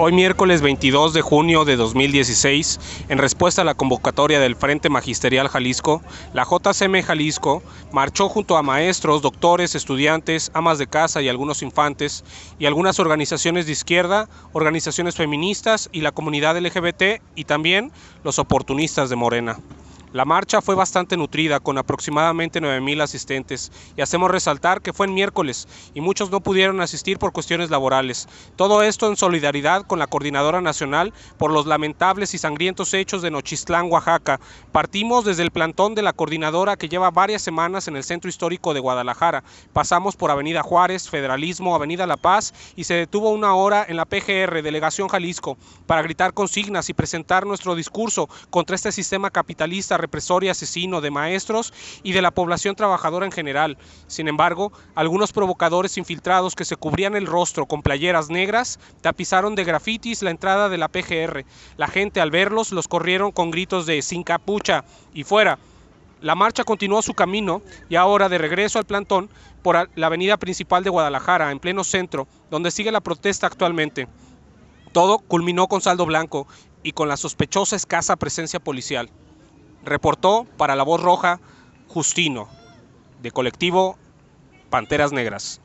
Hoy miércoles 22 de junio de 2016, en respuesta a la convocatoria del Frente Magisterial Jalisco, la JCM Jalisco marchó junto a maestros, doctores, estudiantes, amas de casa y algunos infantes, y algunas organizaciones de izquierda, organizaciones feministas y la comunidad LGBT y también los oportunistas de Morena. La marcha fue bastante nutrida, con aproximadamente 9.000 asistentes, y hacemos resaltar que fue en miércoles y muchos no pudieron asistir por cuestiones laborales. Todo esto en solidaridad con la Coordinadora Nacional por los lamentables y sangrientos hechos de Nochistlán, Oaxaca. Partimos desde el plantón de la Coordinadora que lleva varias semanas en el Centro Histórico de Guadalajara. Pasamos por Avenida Juárez, Federalismo, Avenida La Paz y se detuvo una hora en la PGR, Delegación Jalisco, para gritar consignas y presentar nuestro discurso contra este sistema capitalista represor y asesino de maestros y de la población trabajadora en general. Sin embargo, algunos provocadores infiltrados que se cubrían el rostro con playeras negras tapizaron de grafitis la entrada de la PGR. La gente al verlos los corrieron con gritos de sin capucha y fuera. La marcha continuó su camino y ahora de regreso al plantón por la avenida principal de Guadalajara, en pleno centro, donde sigue la protesta actualmente. Todo culminó con saldo blanco y con la sospechosa escasa presencia policial. Reportó para La Voz Roja Justino, de colectivo Panteras Negras.